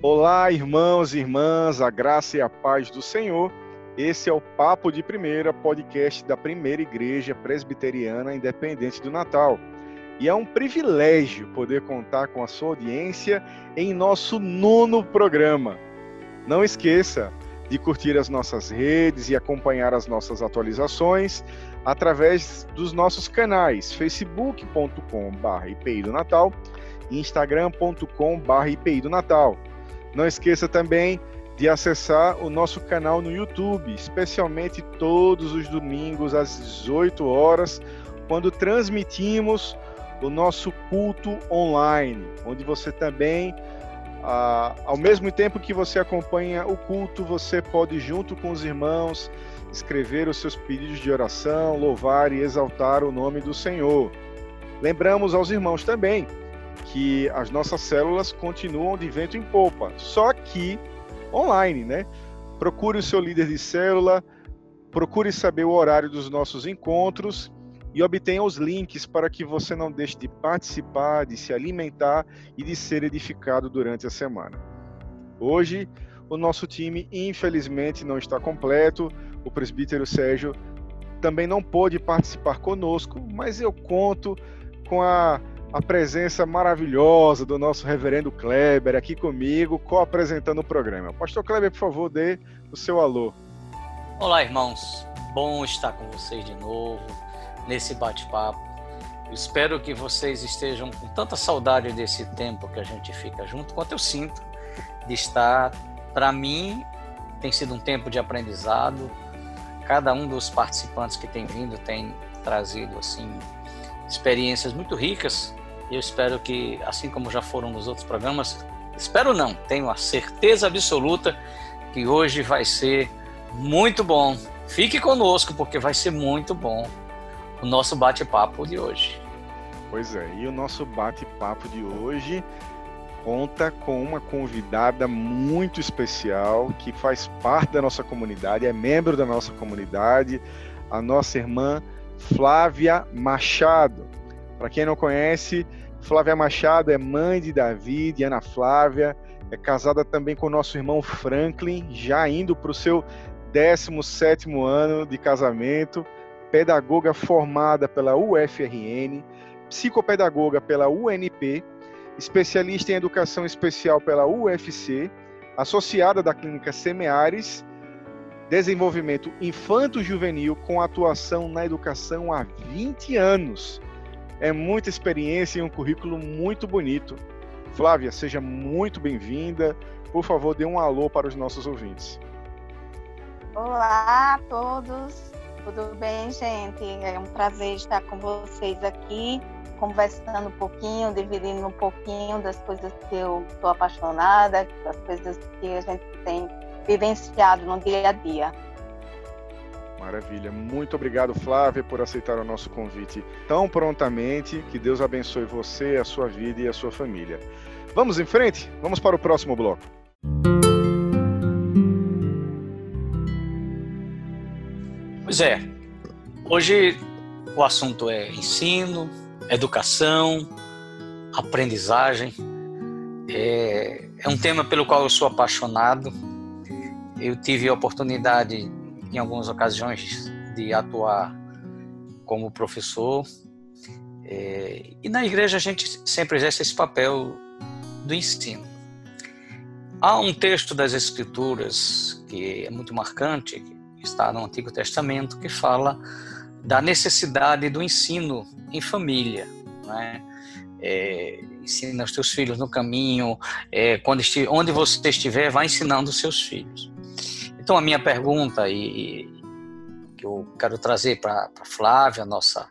Olá, irmãos e irmãs, a graça e a paz do Senhor. Esse é o Papo de Primeira, podcast da Primeira Igreja Presbiteriana Independente do Natal. E é um privilégio poder contar com a sua audiência em nosso nono programa. Não esqueça de curtir as nossas redes e acompanhar as nossas atualizações através dos nossos canais facebook.com.br do Natal e instagram.com.br IPI do Natal. Não esqueça também de acessar o nosso canal no YouTube, especialmente todos os domingos às 18 horas, quando transmitimos o nosso culto online, onde você também, ah, ao mesmo tempo que você acompanha o culto, você pode, junto com os irmãos, escrever os seus pedidos de oração, louvar e exaltar o nome do Senhor. Lembramos aos irmãos também que as nossas células continuam de vento em popa, só que online, né? Procure o seu líder de célula, procure saber o horário dos nossos encontros e obtenha os links para que você não deixe de participar, de se alimentar e de ser edificado durante a semana. Hoje, o nosso time infelizmente não está completo. O presbítero Sérgio também não pôde participar conosco, mas eu conto com a a presença maravilhosa do nosso reverendo Kleber aqui comigo, co-apresentando o programa. Pastor Kleber, por favor, dê o seu alô. Olá, irmãos. Bom estar com vocês de novo nesse bate-papo. Espero que vocês estejam com tanta saudade desse tempo que a gente fica junto, quanto eu sinto de estar. Para mim, tem sido um tempo de aprendizado. Cada um dos participantes que tem vindo tem trazido assim experiências muito ricas eu espero que, assim como já foram nos outros programas, espero não, tenho a certeza absoluta que hoje vai ser muito bom. Fique conosco, porque vai ser muito bom o nosso bate-papo de hoje. Pois é, e o nosso bate-papo de hoje conta com uma convidada muito especial que faz parte da nossa comunidade, é membro da nossa comunidade, a nossa irmã Flávia Machado. Para quem não conhece, Flávia Machado é mãe de Davi, de Ana Flávia, é casada também com nosso irmão Franklin, já indo para o seu 17 ano de casamento, pedagoga formada pela UFRN, psicopedagoga pela UNP, especialista em educação especial pela UFC, associada da clínica Semeares, desenvolvimento infanto-juvenil com atuação na educação há 20 anos é muita experiência e um currículo muito bonito. Flávia, seja muito bem-vinda. Por favor, dê um alô para os nossos ouvintes. Olá a todos, tudo bem, gente? É um prazer estar com vocês aqui, conversando um pouquinho, dividindo um pouquinho das coisas que eu estou apaixonada, das coisas que a gente tem vivenciado no dia a dia. Maravilha. Muito obrigado, Flávia, por aceitar o nosso convite tão prontamente. Que Deus abençoe você, a sua vida e a sua família. Vamos em frente? Vamos para o próximo bloco. Pois é. Hoje o assunto é ensino, educação, aprendizagem. É, é um tema pelo qual eu sou apaixonado. Eu tive a oportunidade em algumas ocasiões de atuar como professor. É, e na igreja a gente sempre exerce esse papel do ensino. Há um texto das Escrituras que é muito marcante, que está no Antigo Testamento, que fala da necessidade do ensino em família. Né? É, ensina os teus filhos no caminho, é, quando onde você estiver, vai ensinando os seus filhos. Então, a minha pergunta, e, que eu quero trazer para a Flávia, nossa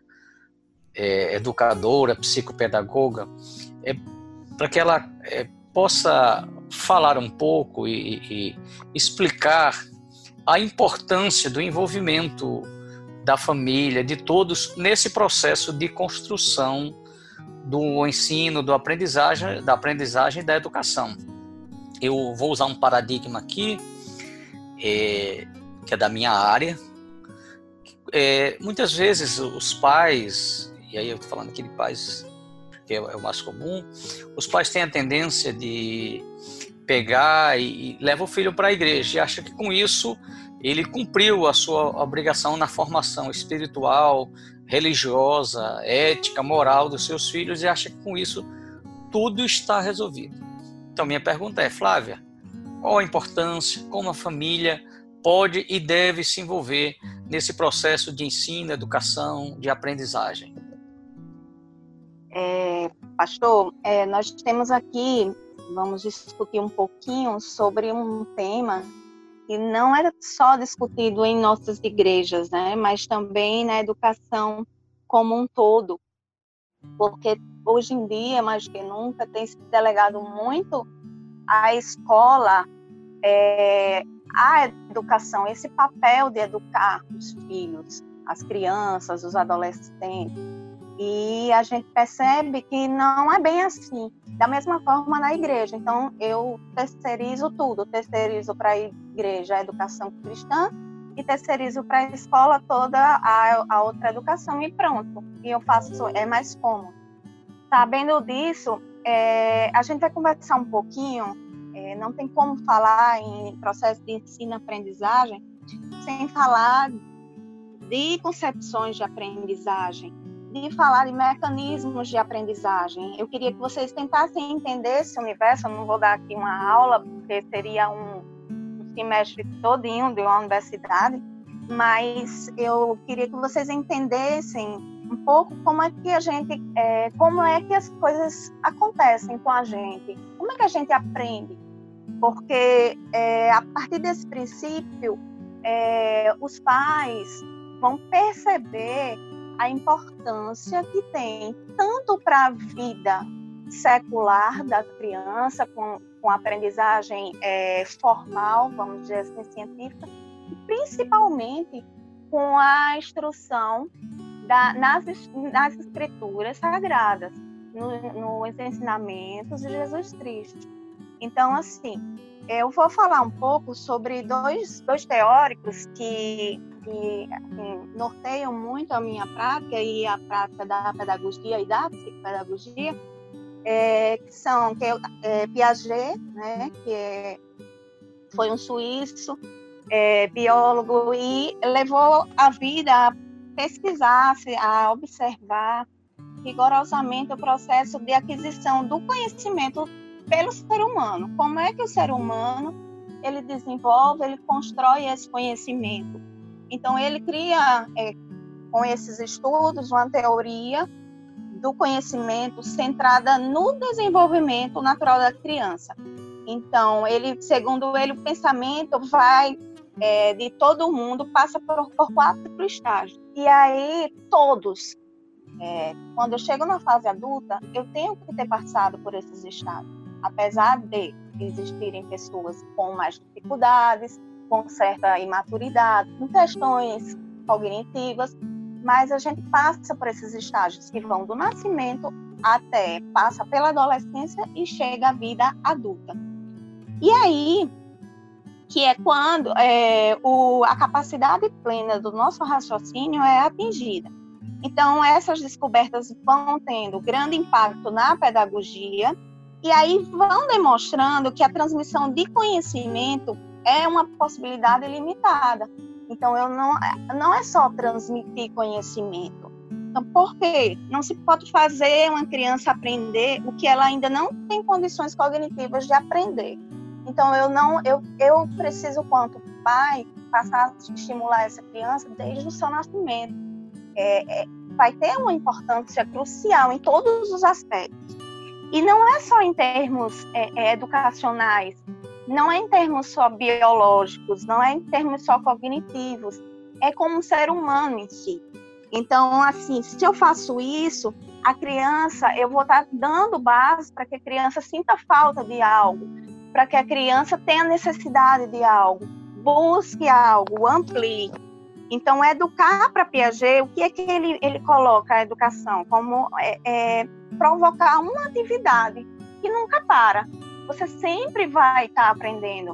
é, educadora, psicopedagoga, é para que ela é, possa falar um pouco e, e explicar a importância do envolvimento da família, de todos, nesse processo de construção do ensino, do aprendizagem, da aprendizagem e da educação. Eu vou usar um paradigma aqui é, que é da minha área. É, muitas vezes os pais, e aí eu estou falando aqui de pais, que é, é o mais comum, os pais têm a tendência de pegar e, e leva o filho para a igreja e acha que com isso ele cumpriu a sua obrigação na formação espiritual, religiosa, ética, moral dos seus filhos e acha que com isso tudo está resolvido. Então, minha pergunta é, Flávia, qual a importância, como a família pode e deve se envolver nesse processo de ensino, educação, de aprendizagem? É, pastor, é, nós temos aqui, vamos discutir um pouquinho sobre um tema que não é só discutido em nossas igrejas, né, mas também na educação como um todo, porque hoje em dia, mais que nunca, tem se delegado muito à escola, é, à educação, esse papel de educar os filhos, as crianças, os adolescentes. E a gente percebe que não é bem assim. Da mesma forma na igreja. Então, eu terceirizo tudo. Terceirizo para a igreja a educação cristã e terceirizo para a escola toda a, a, outra educação e pronto. E eu faço, é mais cômodo. Sabendo disso, é, a gente vai conversar um pouquinho. É, não tem como falar em processo de ensino-aprendizagem sem falar de concepções de aprendizagem de falar de mecanismos de aprendizagem. Eu queria que vocês tentassem entender esse universo. Eu não vou dar aqui uma aula, porque seria um, um semestre todinho de uma universidade, mas eu queria que vocês entendessem um pouco como é que a gente, é, como é que as coisas acontecem com a gente, como é que a gente aprende, porque é, a partir desse princípio, é, os pais vão perceber a importância que tem tanto para a vida secular da criança, com, com aprendizagem é, formal, vamos dizer assim, científica, e principalmente com a instrução da, nas, nas escrituras sagradas, no, nos ensinamentos de Jesus Cristo. Então, assim, eu vou falar um pouco sobre dois, dois teóricos que que assim, norteiam muito a minha prática e a prática da pedagogia e da psicopedagogia, é, que são que é, é, Piaget, né, que é, foi um suíço, é, biólogo, e levou a vida a pesquisar, a observar rigorosamente o processo de aquisição do conhecimento pelo ser humano. Como é que o ser humano ele desenvolve, ele constrói esse conhecimento? Então, ele cria, é, com esses estudos, uma teoria do conhecimento centrada no desenvolvimento natural da criança. Então, ele, segundo ele, o pensamento vai é, de todo mundo passa por, por quatro estágios. E aí, todos, é, quando eu chego na fase adulta, eu tenho que ter passado por esses estágios. Apesar de existirem pessoas com mais dificuldades, com certa imaturidade, com questões cognitivas, mas a gente passa por esses estágios que vão do nascimento até passa pela adolescência e chega à vida adulta. E aí que é quando é, o, a capacidade plena do nosso raciocínio é atingida. Então, essas descobertas vão tendo grande impacto na pedagogia e aí vão demonstrando que a transmissão de conhecimento é uma possibilidade limitada. Então, eu não, não é só transmitir conhecimento. Então, por quê? Não se pode fazer uma criança aprender o que ela ainda não tem condições cognitivas de aprender. Então, eu não, eu, eu preciso, quanto pai, passar a estimular essa criança desde o seu nascimento. É, é, vai ter uma importância crucial em todos os aspectos. E não é só em termos é, é educacionais, não é em termos só biológicos, não é em termos só cognitivos, é como um ser humano em si. Então, assim, se eu faço isso, a criança, eu vou estar dando base para que a criança sinta falta de algo, para que a criança tenha necessidade de algo, busque algo, amplie. Então, educar para Piaget, o que é que ele, ele coloca a educação? Como é, é, provocar uma atividade que nunca para você sempre vai estar tá aprendendo.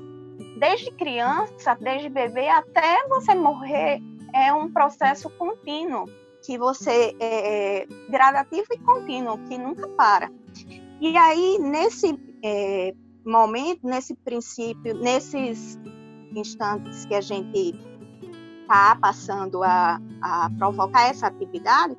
Desde criança, desde bebê até você morrer, é um processo contínuo, que você é, é gradativo e contínuo, que nunca para. E aí, nesse é, momento, nesse princípio, nesses instantes que a gente está passando a, a provocar essa atividade,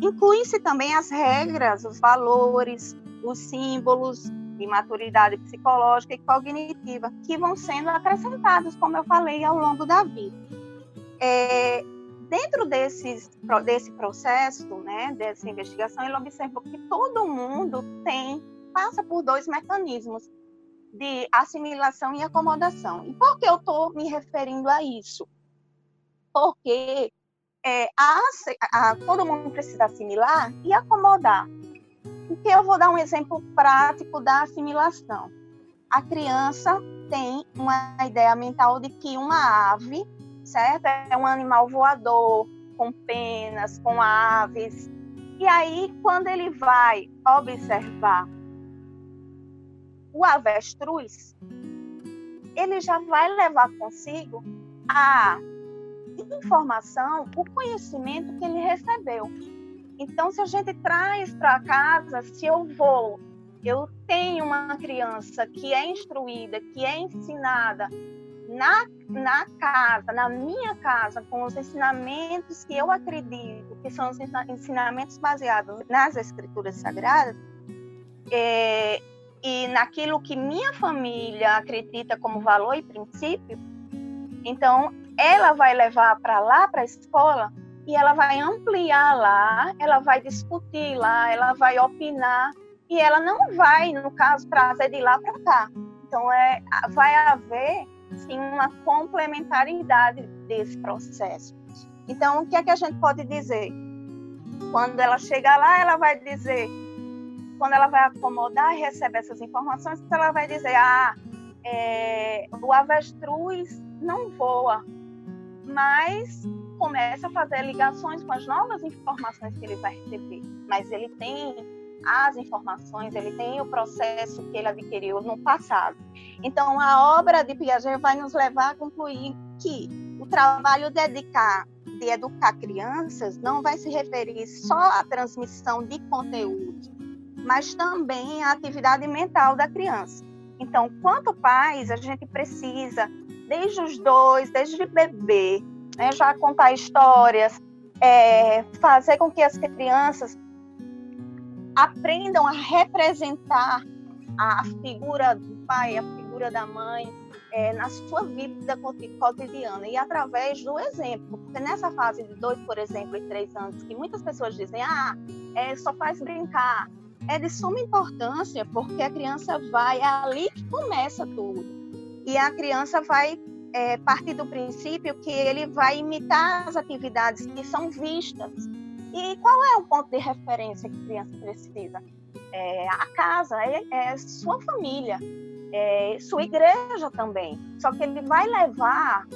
incluem-se também as regras, os valores, os símbolos de maturidade psicológica e cognitiva que vão sendo acrescentados, como eu falei, ao longo da vida. É, dentro desses, desse processo, né, dessa investigação, ele observou que todo mundo tem passa por dois mecanismos de assimilação e acomodação. E por que eu estou me referindo a isso? Porque é, a, a, todo mundo precisa assimilar e acomodar. Porque eu vou dar um exemplo prático da assimilação. A criança tem uma ideia mental de que uma ave, certo? É um animal voador, com penas, com aves. E aí, quando ele vai observar o avestruz, ele já vai levar consigo a informação, o conhecimento que ele recebeu. Então, se a gente traz para casa, se eu vou, eu tenho uma criança que é instruída, que é ensinada na, na casa, na minha casa, com os ensinamentos que eu acredito que são os ensinamentos baseados nas escrituras sagradas, é, e naquilo que minha família acredita como valor e princípio, então ela vai levar para lá, para a escola, e ela vai ampliar lá, ela vai discutir lá, ela vai opinar, e ela não vai, no caso, trazer de lá para cá. Então, é, vai haver, sim, uma complementaridade desse processo. Então, o que é que a gente pode dizer? Quando ela chegar lá, ela vai dizer, quando ela vai acomodar e receber essas informações, ela vai dizer: ah, é, o avestruz não voa, mas começa a fazer ligações com as novas informações que ele vai receber. Mas ele tem as informações, ele tem o processo que ele adquiriu no passado. Então, a obra de Piaget vai nos levar a concluir que o trabalho dedicar, de educar crianças não vai se referir só à transmissão de conteúdo, mas também à atividade mental da criança. Então, quanto pais, a gente precisa, desde os dois, desde bebê, né, já contar histórias, é, fazer com que as crianças aprendam a representar a figura do pai, a figura da mãe, é, na sua vida cotidiana e através do exemplo. Porque nessa fase de dois, por exemplo, e três anos, que muitas pessoas dizem, ah, é, só faz brincar, é de suma importância, porque a criança vai, é ali que começa tudo. E a criança vai é, partir do princípio que ele vai imitar as atividades que são vistas. E qual é o ponto de referência que a criança precisa? É a casa, é, é sua família, é sua igreja também. Só que ele vai levar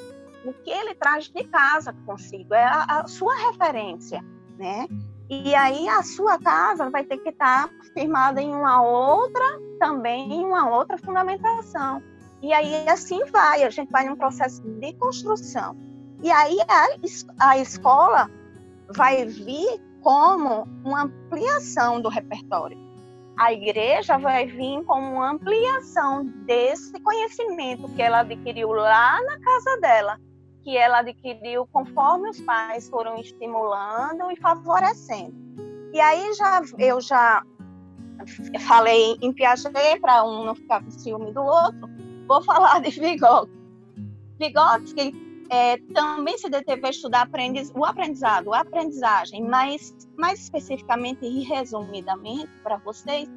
o que ele traz de casa consigo, é a, a sua referência, né? E aí a sua casa vai ter que estar firmada em uma outra, também em uma outra fundamentação. E aí assim vai, a gente vai num processo de construção. E aí a, a escola vai vir como uma ampliação do repertório. A igreja vai vir como uma ampliação desse conhecimento que ela adquiriu lá na casa dela que ela adquiriu conforme os pais foram estimulando e favorecendo. E aí já eu já falei em Piaget para um não ficar com ciúme do outro, vou falar de Vygotsky. Vygotsky é, também se deteve a estudar aprendiz, o aprendizado, a aprendizagem, mas mais especificamente e resumidamente para vocês,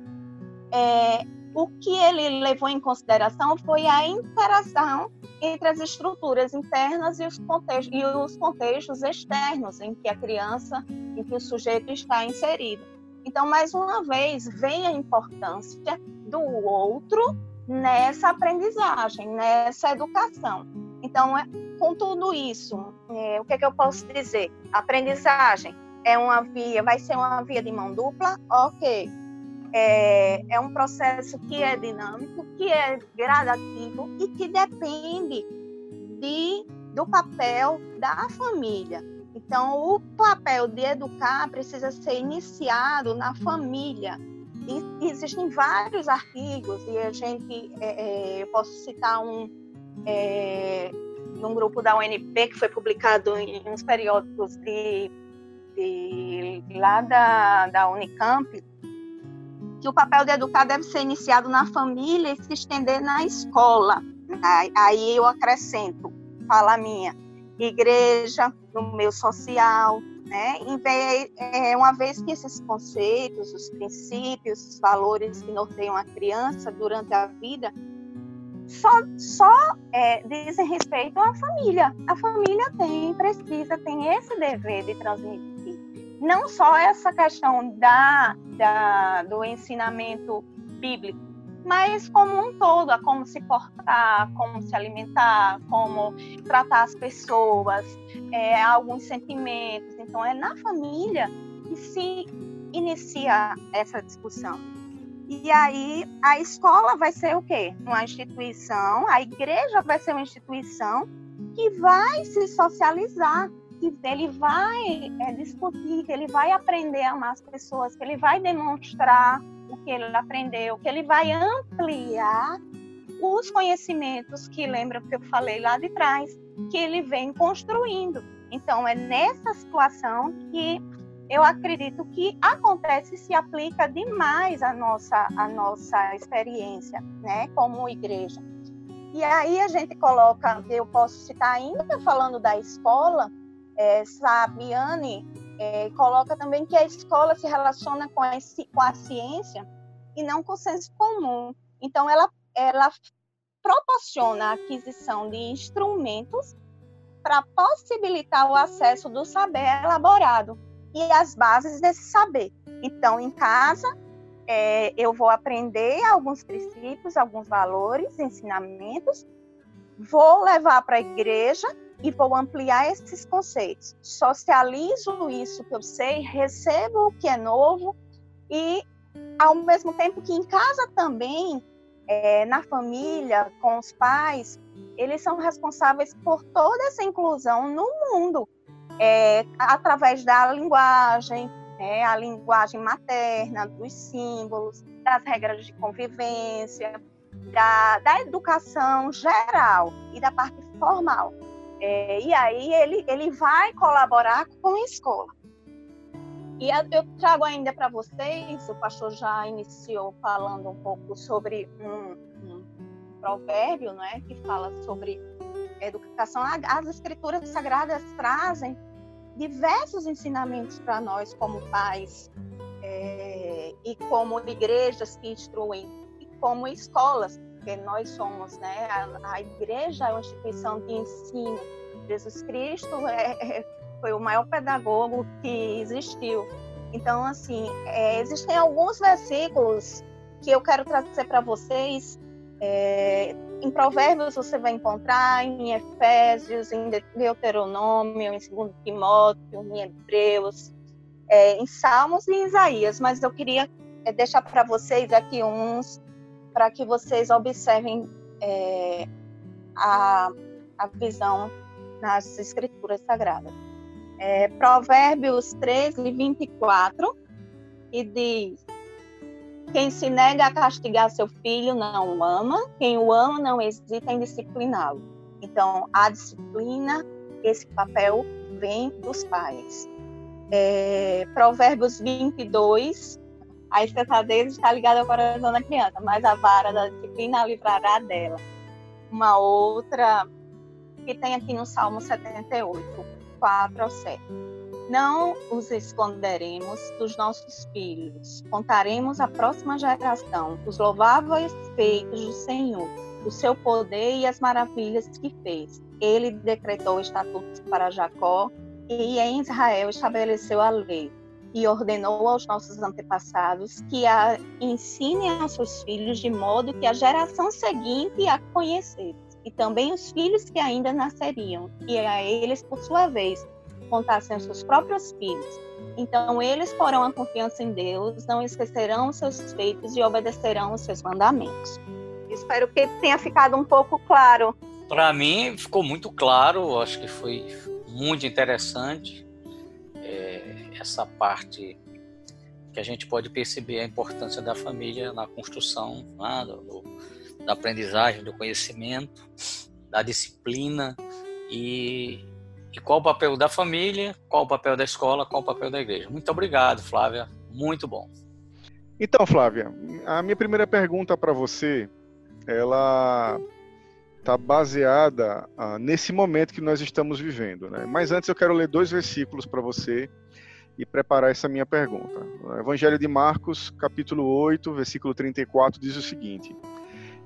é, o que ele levou em consideração foi a interação entre as estruturas internas e os, contextos, e os contextos externos em que a criança, em que o sujeito está inserido. Então, mais uma vez, vem a importância do outro nessa aprendizagem, nessa educação. Então, é, com tudo isso, é, o que, é que eu posso dizer? Aprendizagem é uma via, vai ser uma via de mão dupla, ok é, é um processo que é dinâmico, que é gradativo e que depende de, do papel da família. Então, o papel de educar precisa ser iniciado na família. e, existem vários artigos, e a gente, é, é, eu posso citar um é, num grupo da UNP que foi publicado em uns periódicos de, de lá da, da Unicamp, que o papel de educar deve ser iniciado na família e se estender na escola. Aí eu acrescento, fala minha, igreja, no meio social, né? É, uma vez que esses conceitos, os princípios, os valores que norteiam a criança durante a vida só, só é, dizem respeito à família. A família tem, precisa, tem esse dever de transmitir. Não só essa questão da, da, do ensinamento bíblico, mas como um todo, a como se portar, como se alimentar, como tratar as pessoas, é, alguns sentimentos. Então, é na família que se inicia essa discussão. E aí a escola vai ser o quê? Uma instituição, a igreja vai ser uma instituição que vai se socializar, ele vai é, discutir, que ele vai aprender a amar as pessoas, que ele vai demonstrar o que ele aprendeu, que ele vai ampliar os conhecimentos que lembra que eu falei lá de trás, que ele vem construindo. Então é nessa situação que eu acredito que acontece e se aplica demais a nossa, a nossa experiência, né, como igreja. E aí a gente coloca, eu posso citar ainda falando da escola, é, Sabiane é, coloca também que a escola se relaciona com a, com a ciência e não com o senso comum. Então ela, ela proporciona a aquisição de instrumentos para possibilitar o acesso do saber elaborado e as bases desse saber. Então, em casa, é, eu vou aprender alguns princípios, alguns valores, ensinamentos, vou levar para a igreja e vou ampliar esses conceitos. Socializo isso que eu sei, recebo o que é novo e, ao mesmo tempo que em casa também, é, na família, com os pais, eles são responsáveis por toda essa inclusão no mundo é, através da linguagem, é, a linguagem materna, dos símbolos, das regras de convivência, da, da educação geral e da parte formal. É, e aí ele, ele vai colaborar com a escola. E eu trago ainda para vocês, o pastor já iniciou falando um pouco sobre um, um provérbio, é, que fala sobre educação. As escrituras sagradas trazem diversos ensinamentos para nós como pais é, e como igrejas que instruem e como escolas, porque nós somos, né? A, a igreja é uma instituição de ensino. Jesus Cristo é, é, foi o maior pedagogo que existiu. Então, assim, é, existem alguns versículos que eu quero trazer para vocês é, em Provérbios você vai encontrar, em Efésios, em Deuteronômio, em 2 Timóteo, em Hebreus, é, em Salmos e em Isaías, mas eu queria é, deixar para vocês aqui uns, para que vocês observem é, a, a visão nas Escrituras Sagradas. É, Provérbios 13, 24, e diz: quem se nega a castigar seu filho não o ama, quem o ama não hesita em discipliná-lo. Então, a disciplina, esse papel vem dos pais. É, Provérbios 22, a estafadez está ligada ao coração da criança, mas a vara da disciplina a livrará dela. Uma outra que tem aqui no Salmo 78, 4 ao 7. Não os esconderemos dos nossos filhos. Contaremos à próxima geração os louváveis feitos do Senhor, o seu poder e as maravilhas que fez. Ele decretou estatutos para Jacó e em Israel estabeleceu a lei e ordenou aos nossos antepassados que a ensinem aos seus filhos de modo que a geração seguinte a conhecesse e também os filhos que ainda nasceriam e a eles por sua vez contassem aos seus próprios filhos. Então eles porão a confiança em Deus, não esquecerão os seus feitos e obedecerão os seus mandamentos. Espero que tenha ficado um pouco claro. Para mim ficou muito claro, acho que foi muito interessante essa parte que a gente pode perceber a importância da família na construção né, do, da aprendizagem, do conhecimento, da disciplina e, e qual o papel da família, qual o papel da escola, qual o papel da igreja. Muito obrigado, Flávia. Muito bom. Então, Flávia, a minha primeira pergunta para você, ela está baseada ah, nesse momento que nós estamos vivendo. Né? Mas antes eu quero ler dois versículos para você e preparar essa minha pergunta. O Evangelho de Marcos, capítulo 8, versículo 34, diz o seguinte: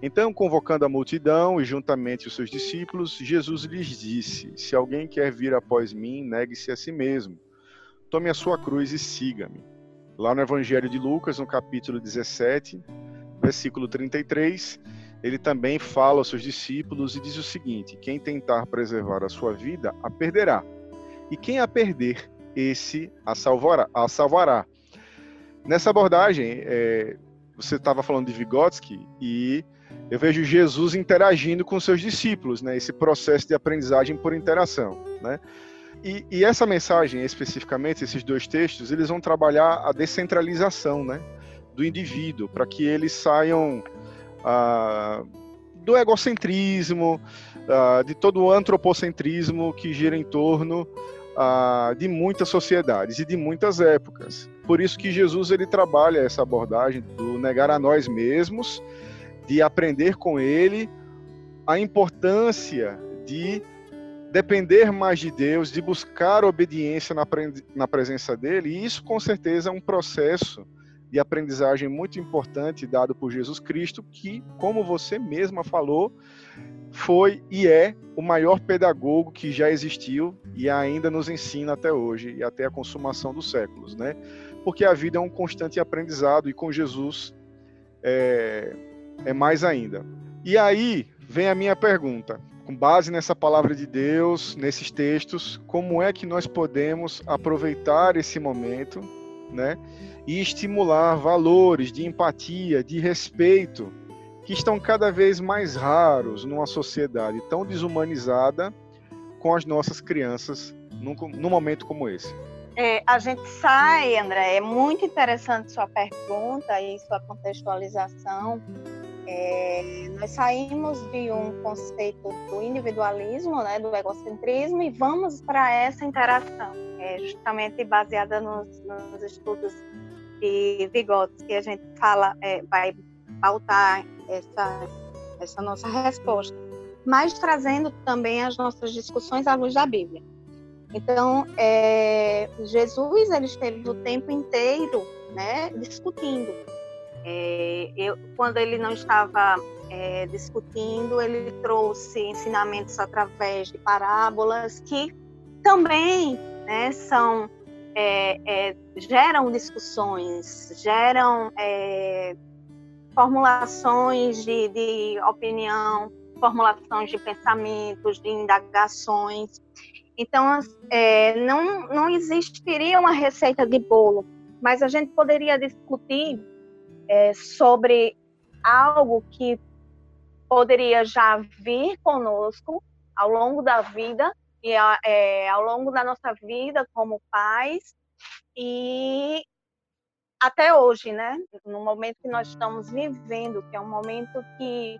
Então, convocando a multidão e juntamente os seus discípulos, Jesus lhes disse: Se alguém quer vir após mim, negue-se a si mesmo. Tome a sua cruz e siga-me. Lá no Evangelho de Lucas, no capítulo 17, versículo 33, ele também fala aos seus discípulos e diz o seguinte: Quem tentar preservar a sua vida, a perderá. E quem a perder, esse a salvará. A salvará. Nessa abordagem, é, você estava falando de Vygotsky e eu vejo Jesus interagindo com seus discípulos, né? Esse processo de aprendizagem por interação, né? E, e, essa mensagem, especificamente, esses dois textos, eles vão trabalhar a descentralização, né? Do indivíduo, para que eles saiam ah, do egocentrismo, ah, de todo o antropocentrismo que gira em torno ah, de muitas sociedades e de muitas épocas. Por isso que Jesus ele trabalha essa abordagem do negar a nós mesmos, de aprender com ele a importância de depender mais de Deus, de buscar obediência na, na presença dele, e isso com certeza é um processo de aprendizagem muito importante dado por Jesus Cristo, que, como você mesma falou, foi e é o maior pedagogo que já existiu e ainda nos ensina até hoje e até a consumação dos séculos, né? Porque a vida é um constante aprendizado e com Jesus é, é mais ainda. E aí vem a minha pergunta: com base nessa palavra de Deus, nesses textos, como é que nós podemos aproveitar esse momento, né? e estimular valores de empatia, de respeito, que estão cada vez mais raros numa sociedade tão desumanizada com as nossas crianças num, num momento como esse. É, a gente sai, André, é muito interessante sua pergunta e sua contextualização. É, nós saímos de um conceito do individualismo, né, do egocentrismo, e vamos para essa interação, é, justamente baseada nos, nos estudos de Vygotsky que a gente fala, é, vai pautar essa, essa nossa resposta, mas trazendo também as nossas discussões à luz da Bíblia. Então, é, Jesus ele esteve o tempo inteiro né, discutindo. É, eu, quando ele não estava é, discutindo, ele trouxe ensinamentos através de parábolas que também né, são é, é, geram discussões, geram é, formulações de, de, opinião, formulações de pensamentos, de indagações. Então, é, não, não existiria uma receita de bolo, mas a gente poderia discutir é, sobre algo que poderia já vir conosco ao longo da vida e é, ao longo da nossa vida como pais e até hoje, né? No momento que nós estamos vivendo, que é um momento que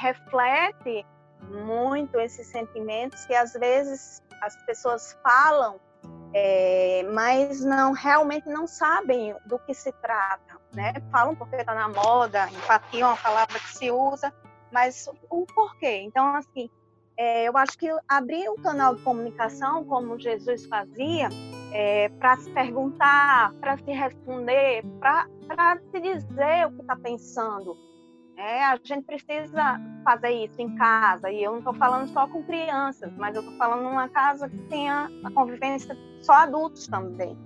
reflete muito esses sentimentos que às vezes as pessoas falam, é, mas não realmente não sabem do que se trata, né? Falam porque está na moda, empatia é uma palavra que se usa, mas o porquê? Então, assim, é, eu acho que abrir um canal de comunicação, como Jesus fazia, é, para se perguntar, para se responder, para se dizer o que está pensando. É, a gente precisa fazer isso em casa, e eu não estou falando só com crianças, mas eu estou falando numa casa que tenha a convivência só adultos também.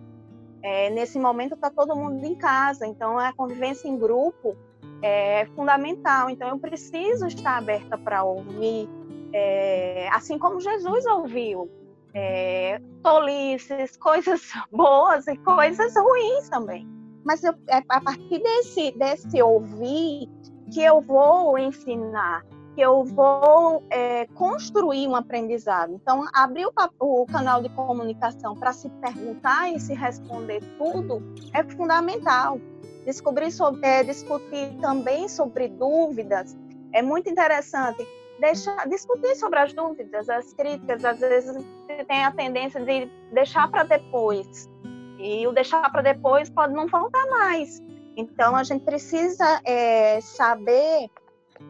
É, nesse momento está todo mundo em casa, então a convivência em grupo é fundamental. Então eu preciso estar aberta para ouvir, é, assim como Jesus ouviu é, tolices, coisas boas e coisas ruins também. Mas eu, é a partir desse, desse ouvir que eu vou ensinar. que eu vou é, construir um aprendizado. Então, abrir o, o canal de comunicação para se perguntar e se responder tudo é fundamental. Descobrir sobre, é, discutir também sobre dúvidas é muito interessante. Deixar, discutir sobre as dúvidas, as críticas, às vezes tem a tendência de deixar para depois. E o deixar para depois pode não voltar mais. Então, a gente precisa é, saber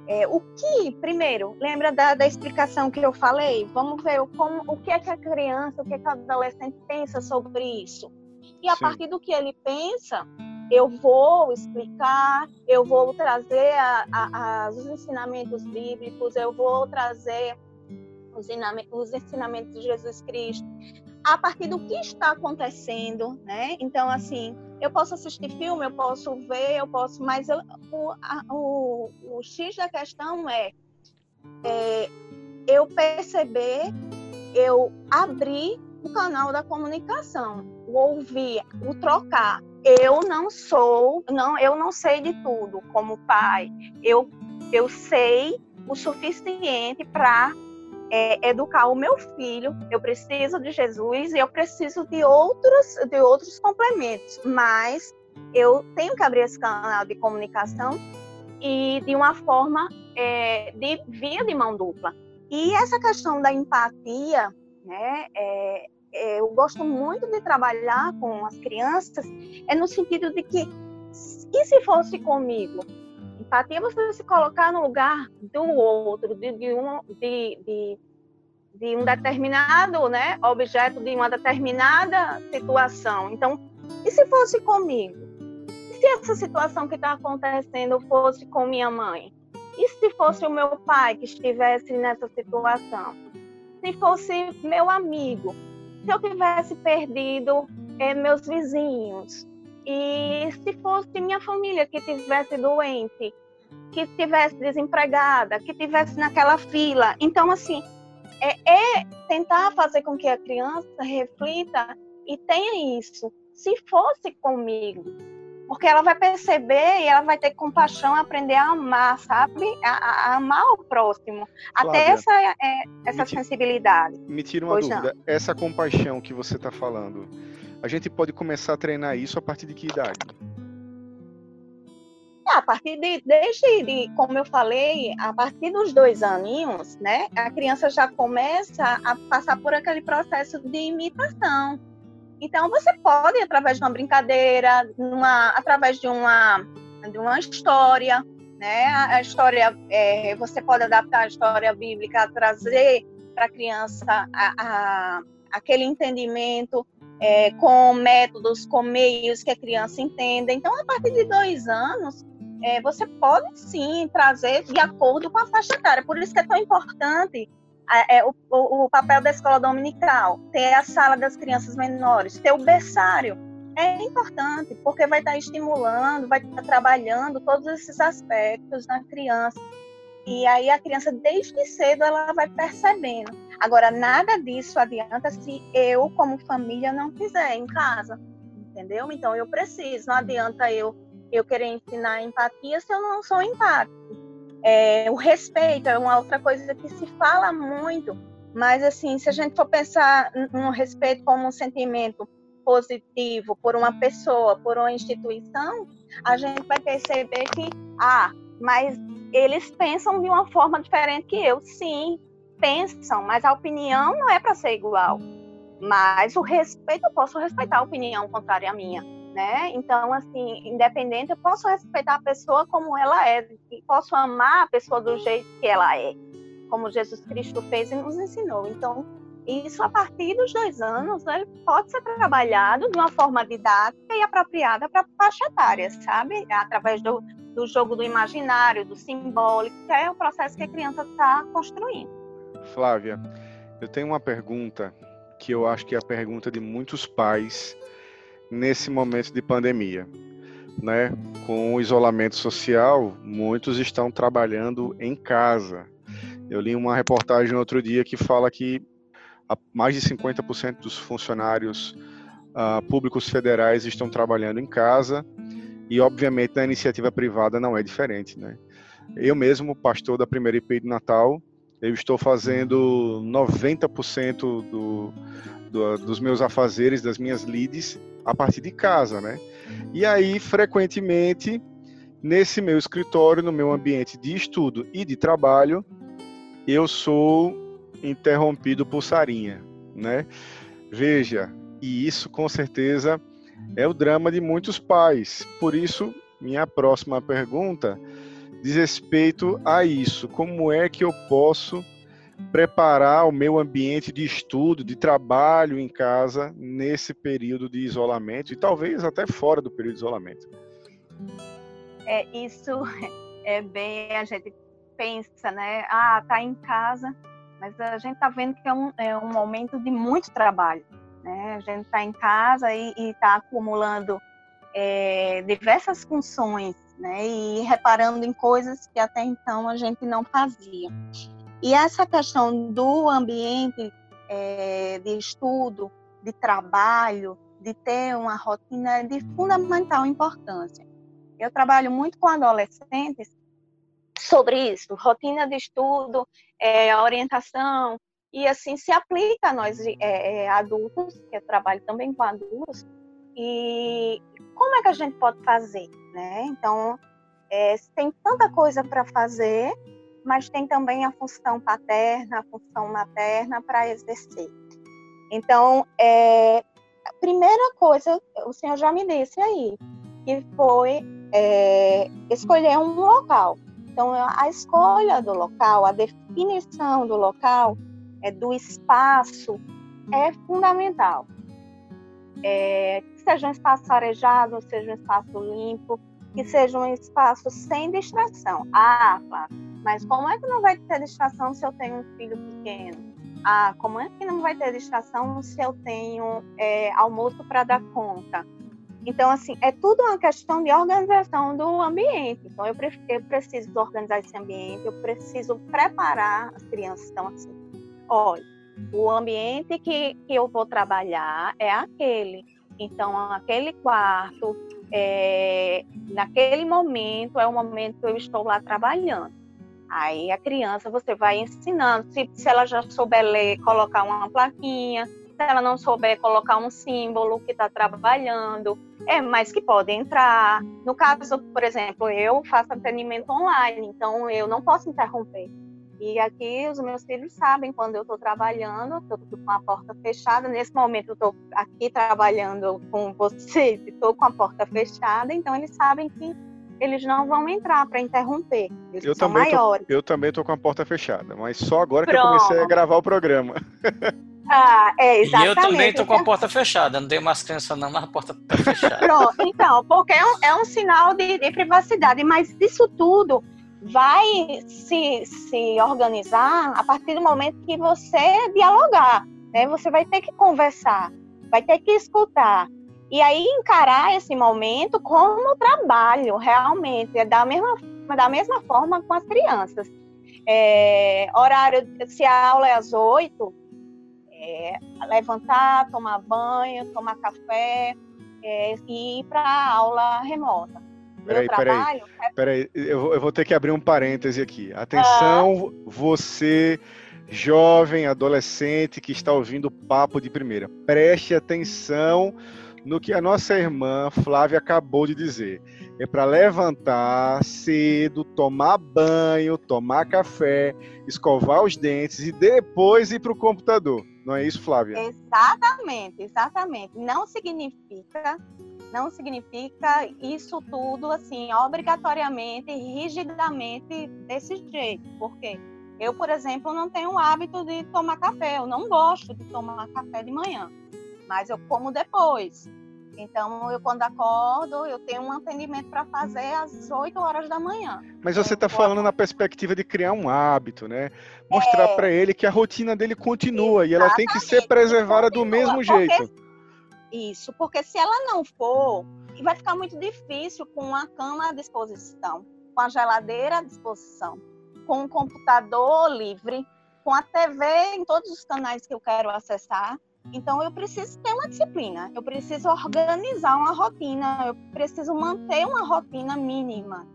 é, o que, primeiro, lembra da, da, explicação que eu falei? Vamos ver como, o que é que a criança, o que, é que a adolescente pensa sobre isso. E a Sim. partir do que ele pensa, eu vou explicar, eu vou trazer a, a, a, os ensinamentos bíblicos, eu vou trazer os, os ensinamentos de Jesus Cristo a partir do que está acontecendo, né? Então, assim, eu posso assistir filme, eu posso ver, eu posso, mas eu, o, a, o, o X da questão é, é eu perceber, eu abrir o canal da comunicação, o ouvir, o trocar. Eu não sou, não, eu não sei de tudo como pai. Eu, eu sei o suficiente para é, educar o meu filho. Eu preciso de Jesus e eu preciso de outros, de outros complementos, mas eu tenho que abrir esse canal de comunicação e de uma forma é, de via de mão dupla. E essa questão da empatia, né, é, eu gosto muito de trabalhar com as crianças, é no sentido de que, e se fosse comigo? Empatia você se colocar no lugar do outro, de, de, um, de, de, de um determinado né, objeto, de uma determinada situação. Então, e se fosse comigo? E se essa situação que está acontecendo fosse com minha mãe? E se fosse o meu pai que estivesse nessa situação? Se fosse meu amigo? Se eu tivesse perdido é, meus vizinhos? E se fosse minha família que estivesse doente, que estivesse desempregada, que estivesse naquela fila. Então, assim, é, é, tentar fazer com que a criança reflita e tenha isso. Se fosse comigo, porque ela vai perceber e ela vai ter compaixão, aprender a amar, sabe? A, a amar o próximo. Flávia, Até essa, é, essa me sensibilidade. Me tira uma pois dúvida. Não. Essa compaixão que você está falando, a gente pode começar a treinar isso a partir de que idade? É, a partir de, desde, de, como eu falei, a partir dos dois aninhos, né, a criança já começa a passar por aquele processo de imitação. Então, você pode, através de uma brincadeira, uma, através de uma, de uma história, né, a história, é, você pode adaptar a história bíblica, trazer para a criança aquele entendimento é, com métodos, com meios que a criança entenda. Então, a partir de dois anos, é, você pode sim trazer de acordo com a faixa etária. Por isso que é tão importante é, o, o, papel da escola dominical, ter a sala das crianças menores, ter o berçário. É importante, porque vai estar estimulando, vai estar trabalhando todos esses aspectos na criança. E aí a criança, desde cedo, ela vai percebendo. Agora, nada disso adianta se eu, como família, não fizer em casa. Entendeu? Então, eu preciso. Não adianta eu, eu querer ensinar empatia se eu não sou empático. É, o respeito é uma outra coisa que se fala muito, mas, assim, se a gente for pensar no respeito como um sentimento positivo por uma pessoa, por uma instituição, a gente vai perceber que, ah, mas eles pensam de uma forma diferente que eu. Sim, pensam, mas a opinião não é para ser igual. Mas o respeito, eu posso respeitar a opinião contrária à minha, né? Então, assim, independente, eu posso respeitar a pessoa como ela é, e posso amar a pessoa do jeito que ela é, como Jesus Cristo fez e nos ensinou. Então, isso a partir dos dois anos, né, pode ser trabalhado de uma forma didática e apropriada para a faixa etária, sabe? Através do, do jogo do imaginário, do simbólico, que é o processo que a criança está construindo. Flávia, eu tenho uma pergunta que eu acho que é a pergunta de muitos pais nesse momento de pandemia. Né? Com o isolamento social, muitos estão trabalhando em casa. Eu li uma reportagem outro dia que fala que mais de 50% dos funcionários uh, públicos federais estão trabalhando em casa e, obviamente, na iniciativa privada não é diferente, né? Eu mesmo, pastor da primeira IP de Natal, eu estou fazendo 90% do, do, dos meus afazeres, das minhas leads, a partir de casa, né? E aí, frequentemente, nesse meu escritório, no meu ambiente de estudo e de trabalho, eu sou interrompido por Sarinha, né? Veja, e isso com certeza é o drama de muitos pais. Por isso, minha próxima pergunta diz respeito a isso. Como é que eu posso preparar o meu ambiente de estudo, de trabalho em casa nesse período de isolamento e talvez até fora do período de isolamento? É, isso é bem, a gente pensa, né? Ah, tá em casa, mas a gente tá vendo que é um, é um momento de muito trabalho, né? A gente tá em casa e está acumulando é, diversas funções, né? E reparando em coisas que até então a gente não fazia. E essa questão do ambiente é, de estudo, de trabalho, de ter uma rotina é de fundamental importância. Eu trabalho muito com adolescentes sobre isso, rotina de estudo, é, orientação, e assim se aplica a nós é, é, adultos, que eu trabalho também com adultos, e como é que a gente pode fazer, né? Então, é, tem tanta coisa para fazer, mas tem também a função paterna, a função materna para exercer. Então, é, a primeira coisa, o senhor já me disse aí, que foi é, escolher um local. Então, a escolha do local, a definição do local, é, do espaço, é fundamental. É, que seja um espaço arejado, seja um espaço limpo, que seja um espaço sem distração. Ah, Flávia, mas como é que não vai ter distração se eu tenho um filho pequeno? Ah, como é que não vai ter distração se eu tenho é, almoço para dar conta? Então, assim, é tudo uma questão de organização do ambiente. Então, eu, eu preciso organizar esse ambiente, eu preciso preparar as crianças. Então, assim, olha, o ambiente que, que eu vou trabalhar é aquele. Então, aquele quarto, é, naquele momento, é o momento que eu estou lá trabalhando. Aí a criança você vai ensinando. Se, se ela já souber ler, colocar uma plaquinha. Se ela não souber colocar um símbolo que está trabalhando, é, mas que pode entrar. No caso, por exemplo, eu faço atendimento online, então eu não posso interromper. E aqui os meus filhos sabem quando eu estou trabalhando, estou com a porta fechada. Nesse momento eu estou aqui trabalhando com vocês, estou com a porta fechada, então eles sabem que eles não vão entrar para interromper. Eles eu são também maiores. Tô, eu também estou com a porta fechada, mas só agora Pronto. que eu comecei a gravar o programa. Ah, é, exatamente. E eu também estou com a porta fechada, não tenho mais criança não, mas a porta está fechada. Pronto, então, porque é um, é um sinal de, de privacidade, mas isso tudo vai se, se organizar a partir do momento que você dialogar, né? Você vai ter que conversar, vai ter que escutar. E aí encarar esse momento como trabalho, realmente, é da mesma, da mesma forma com as crianças. É, horário, se a aula é às oito, é, levantar, tomar banho, tomar café é, e ir para a aula remota. Peraí, peraí, é... peraí, eu, eu vou ter que abrir um parêntese aqui. Atenção, ah. você jovem, adolescente que está ouvindo o papo de primeira. Preste atenção no que a nossa irmã Flávia acabou de dizer. É para levantar cedo, tomar banho, tomar café, escovar os dentes e depois ir para o computador. Não é isso, Flávia? Exatamente, exatamente. Não significa, não significa isso tudo assim, obrigatoriamente, rigidamente desse jeito. Por quê? Eu, por exemplo, não tenho o hábito de tomar café. Eu não gosto de tomar café de manhã mas eu como depois. Então, eu quando acordo, eu tenho um atendimento para fazer às 8 horas da manhã. Mas você está falando na perspectiva de criar um hábito, né? Mostrar é... para ele que a rotina dele continua Exatamente. e ela tem que ser preservada do mesmo porque... jeito. Isso, porque se ela não for, vai ficar muito difícil com a cama à disposição, com a geladeira à disposição, com o computador livre, com a TV em todos os canais que eu quero acessar então eu preciso ter uma disciplina, eu preciso organizar uma rotina, eu preciso manter uma rotina mínima.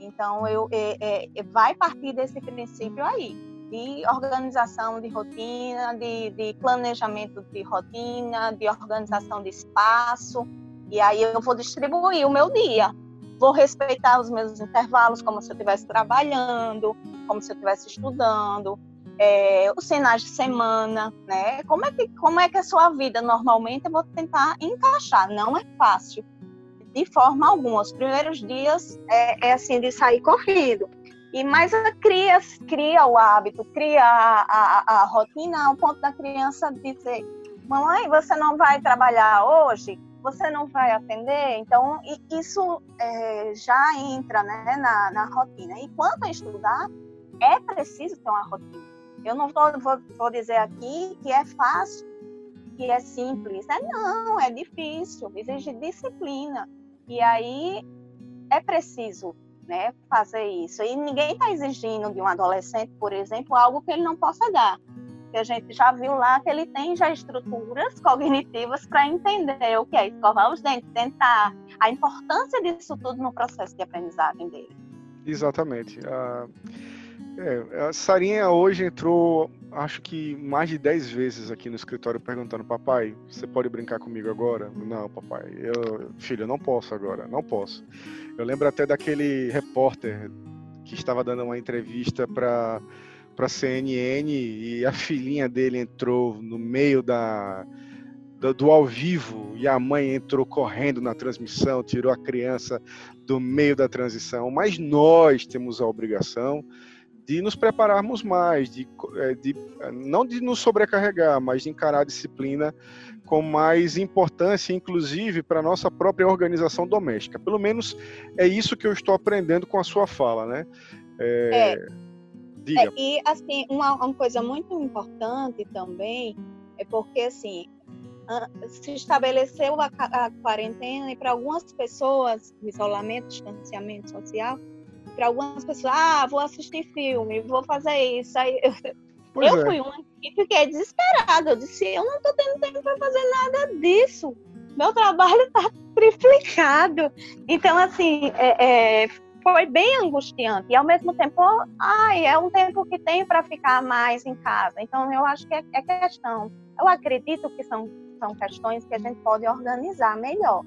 Então, eu, é, é, vai partir desse princípio aí, de organização de rotina, de, de planejamento de rotina, de organização de espaço, e aí eu vou distribuir o meu dia. Vou respeitar os meus intervalos, como se eu estivesse trabalhando, como se eu estivesse estudando, é, os sinais de semana, né? Como é, que, como é que é a sua vida normalmente? Eu vou tentar encaixar. Não é fácil, de forma alguma. Os primeiros dias é, é assim de sair corrido. E mais cria, cria o hábito, cria a, a, a rotina ao ponto da criança dizer: Mamãe, você não vai trabalhar hoje? Você não vai atender? Então, isso é, já entra né, na, na rotina. E quanto a estudar, é preciso ter uma rotina. Eu não vou, vou, vou dizer aqui que é fácil, que é simples. É não, é difícil, exige disciplina. E aí é preciso né, fazer isso. E ninguém está exigindo de um adolescente, por exemplo, algo que ele não possa dar. Que a gente já viu lá que ele tem já estruturas cognitivas para entender o que é escovar os dentes, tentar a importância disso tudo no processo de aprendizagem dele. Exatamente. Uh é, a Sarinha hoje entrou, acho que mais de 10 vezes aqui no escritório perguntando: Papai, você pode brincar comigo agora? Não, papai, eu, filho, eu não posso agora, não posso. Eu lembro até daquele repórter que estava dando uma entrevista para para CNN e a filhinha dele entrou no meio da do, do, ao vivo e a mãe entrou correndo na transmissão, tirou a criança do meio da transição. Mas nós temos a obrigação de nos prepararmos mais, de, é, de, não de nos sobrecarregar, mas de encarar a disciplina com mais importância, inclusive para a nossa própria organização doméstica. Pelo menos é isso que eu estou aprendendo com a sua fala, né? É, é, diga. É, e assim, uma, uma coisa muito importante também é porque assim se estabeleceu a, a quarentena e para algumas pessoas, isolamento, distanciamento social, para algumas pessoas, ah, vou assistir filme, vou fazer isso. Aí eu, eu é. fui uma que fiquei desesperada. Eu disse, eu não estou tendo tempo para fazer nada disso. Meu trabalho está triplicado. Então, assim, é, é, foi bem angustiante. E ao mesmo tempo, ai, é um tempo que tem para ficar mais em casa. Então, eu acho que é, é questão. Eu acredito que são, são questões que a gente pode organizar melhor.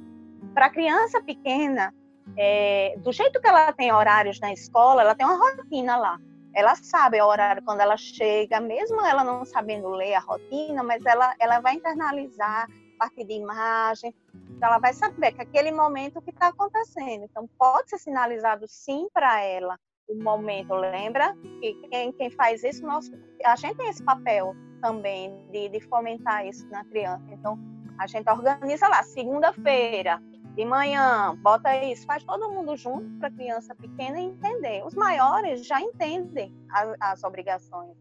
Para criança pequena, é, do jeito que ela tem horários na escola, ela tem uma rotina lá. Ela sabe o horário quando ela chega, mesmo ela não sabendo ler a rotina, mas ela, ela vai internalizar a partir de imagem, então ela vai saber que aquele momento que está acontecendo. Então, pode ser sinalizado sim para ela o momento. Lembra que quem, quem faz isso, nós, a gente tem esse papel também de, de fomentar isso na criança. Então, a gente organiza lá, segunda-feira, de manhã, bota isso, faz todo mundo junto para a criança pequena entender. Os maiores já entendem as, as obrigações.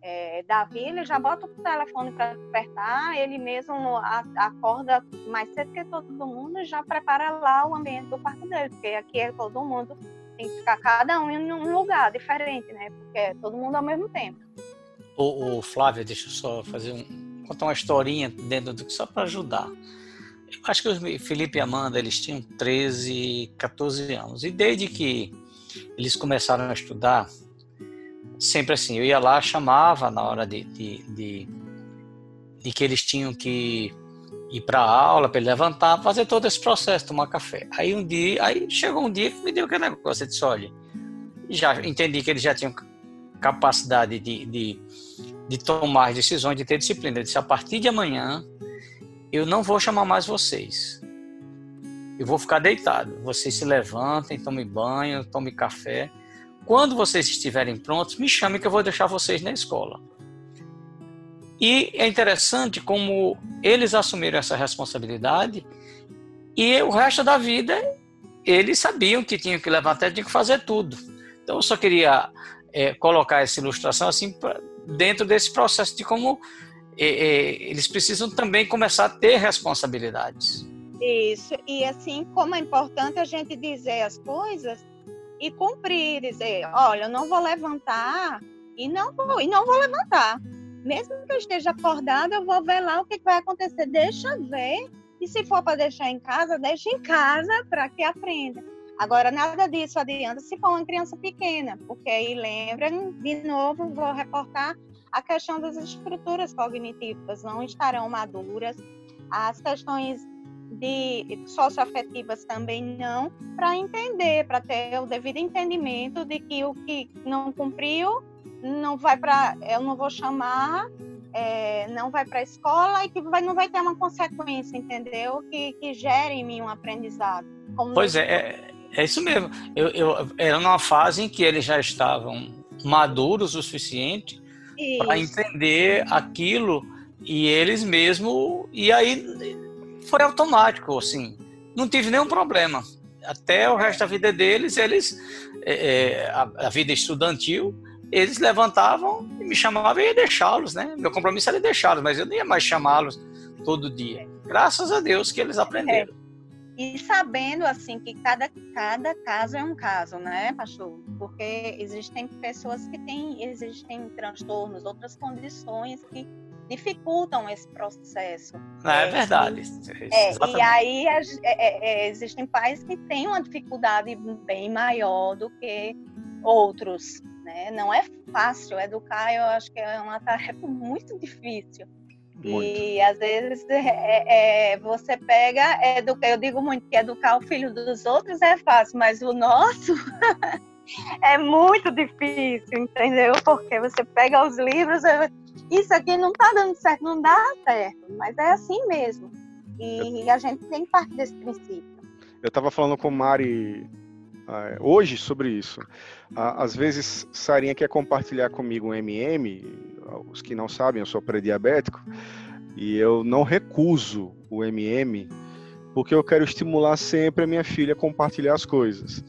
É, Davi, ele já bota o telefone para despertar, ele mesmo acorda mais cedo que todo mundo e já prepara lá o ambiente do quarto dele, porque aqui é todo mundo, tem que ficar cada um em um lugar diferente, né? Porque é todo mundo ao mesmo tempo. O, Flávio, deixa eu só fazer um, contar uma historinha dentro do só para ajudar. Acho que o Felipe e Amanda eles tinham 13, 14 anos. E desde que eles começaram a estudar, sempre assim, eu ia lá, chamava na hora de, de, de, de que eles tinham que ir para a aula, para ele levantar, fazer todo esse processo, tomar café. Aí um dia, aí chegou um dia que me deu aquele negócio, eu disse, olha, já entendi que eles já tinham capacidade de, de, de tomar decisões, de ter disciplina. Eu disse, a partir de amanhã, eu não vou chamar mais vocês. Eu vou ficar deitado. Vocês se levantem, tomem banho, tomem café. Quando vocês estiverem prontos, me chamem que eu vou deixar vocês na escola. E é interessante como eles assumiram essa responsabilidade e o resto da vida eles sabiam que tinham que levantar, tinham que fazer tudo. Então eu só queria é, colocar essa ilustração assim pra, dentro desse processo de como eles precisam também começar a ter responsabilidades. Isso, e assim como é importante a gente dizer as coisas e cumprir, dizer, olha, eu não vou levantar e não vou, e não vou levantar. Mesmo que eu esteja acordada, eu vou ver lá o que vai acontecer. Deixa ver. E se for para deixar em casa, deixa em casa para que aprenda. Agora, nada disso adianta se for uma criança pequena, porque aí lembra, de novo, vou reportar a questão das estruturas cognitivas não estarão maduras, as questões de socioafetivas também não, para entender, para ter o devido entendimento de que o que não cumpriu não vai para, eu não vou chamar, é, não vai para a escola e que vai, não vai ter uma consequência, entendeu? Que, que gere em mim um aprendizado. pois é, é, é, isso mesmo. Eu, eu, era numa fase em que eles já estavam maduros o suficiente para entender aquilo e eles mesmo e aí foi automático assim não tive nenhum problema. Até o resto da vida deles eles é, é a, a, vida estudantil eles levantavam e me chamavam e ia deixá-los né? Meu compromisso era deixá-los mas eu não ia mais chamá-los todo dia. Graças a Deus que eles aprenderam. É. E sabendo assim que cada, cada caso é um caso, né, pastor? Porque existem pessoas que têm, existem transtornos, outras condições que dificultam esse processo. Não, é, é verdade. É, e aí é, é, existem pais que têm uma dificuldade bem maior do que outros. Né? Não é fácil educar, eu acho que é uma tarefa muito difícil. Muito. E às vezes é, é, você pega, educa, eu digo muito que educar o filho dos outros é fácil, mas o nosso é muito difícil, entendeu? Porque você pega os livros, isso aqui não está dando certo, não dá certo, mas é assim mesmo. E a gente tem parte desse princípio. Eu estava falando com Mari uh, hoje sobre isso. Às vezes, Sarinha quer compartilhar comigo um MM, os que não sabem, eu sou pré-diabético e eu não recuso o MM porque eu quero estimular sempre a minha filha a compartilhar as coisas.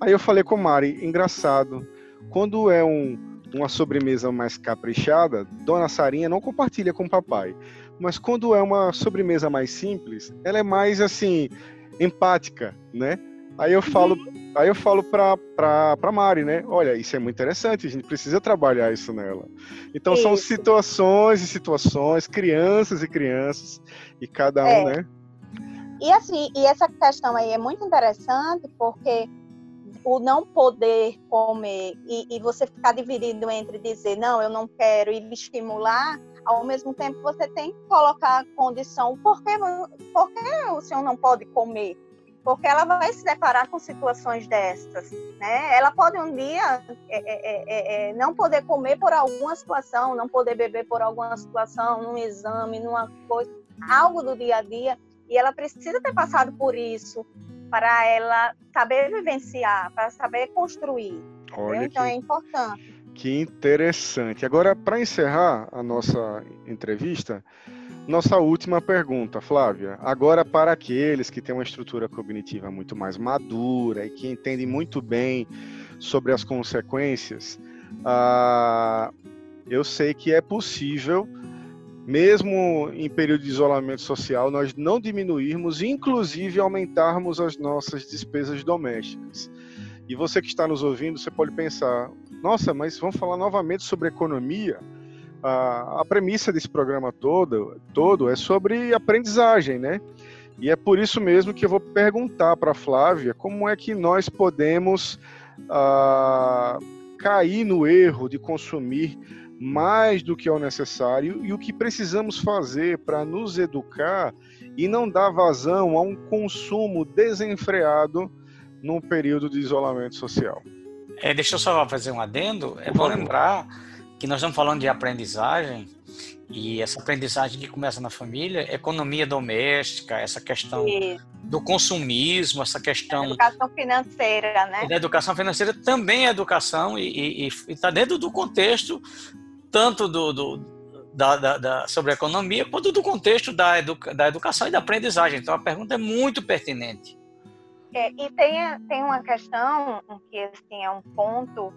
Aí eu falei com Mari, engraçado, quando é um, uma sobremesa mais caprichada, Dona Sarinha não compartilha com o papai. Mas quando é uma sobremesa mais simples, ela é mais assim empática, né? Aí eu falo, aí eu falo para para Mari, né? Olha, isso é muito interessante, a gente precisa trabalhar isso nela. Então isso. são situações e situações, crianças e crianças e cada um, é. né? E assim, e essa questão aí é muito interessante porque o não poder comer e, e, você ficar dividido entre dizer não, eu não quero e estimular, ao mesmo tempo você tem que colocar a condição por que, por que o senhor não pode comer? Porque ela vai se deparar com situações dessas, né? Ela pode um dia é é, é, é, é, não poder comer por alguma situação, não poder beber por alguma situação, num exame, numa coisa, algo do dia a dia, e ela precisa ter passado por isso para ela saber vivenciar, para saber construir. então é importante. Que interessante. Agora, para encerrar a nossa entrevista, nossa última pergunta, Flávia. Agora, para aqueles que têm uma estrutura cognitiva muito mais madura e que entendem muito bem sobre as consequências, ah, eu sei que é possível, mesmo em período de isolamento social, nós não diminuirmos, inclusive aumentarmos as nossas despesas domésticas. E você que está nos ouvindo, você pode pensar: nossa, mas vamos falar novamente sobre economia? A, a premissa desse programa todo, todo é sobre aprendizagem, né? E é por isso mesmo que eu vou perguntar para a Flávia como é que nós podemos cair no erro de consumir mais do que é o necessário e o que precisamos fazer para nos educar e não dar vazão a um consumo desenfreado num período de isolamento social. É, deixa eu só fazer um adendo. É bom lembrar que nós estamos falando de aprendizagem e essa aprendizagem que começa na família, economia doméstica, essa questão do consumismo, essa questão. educação financeira, né? Da educação financeira também é educação e está dentro do contexto tanto do, do da, da, da, sobre a economia quanto do contexto da, educa, da educação e da aprendizagem. Então a pergunta é muito pertinente. É, e tem, tem uma questão que assim, é um ponto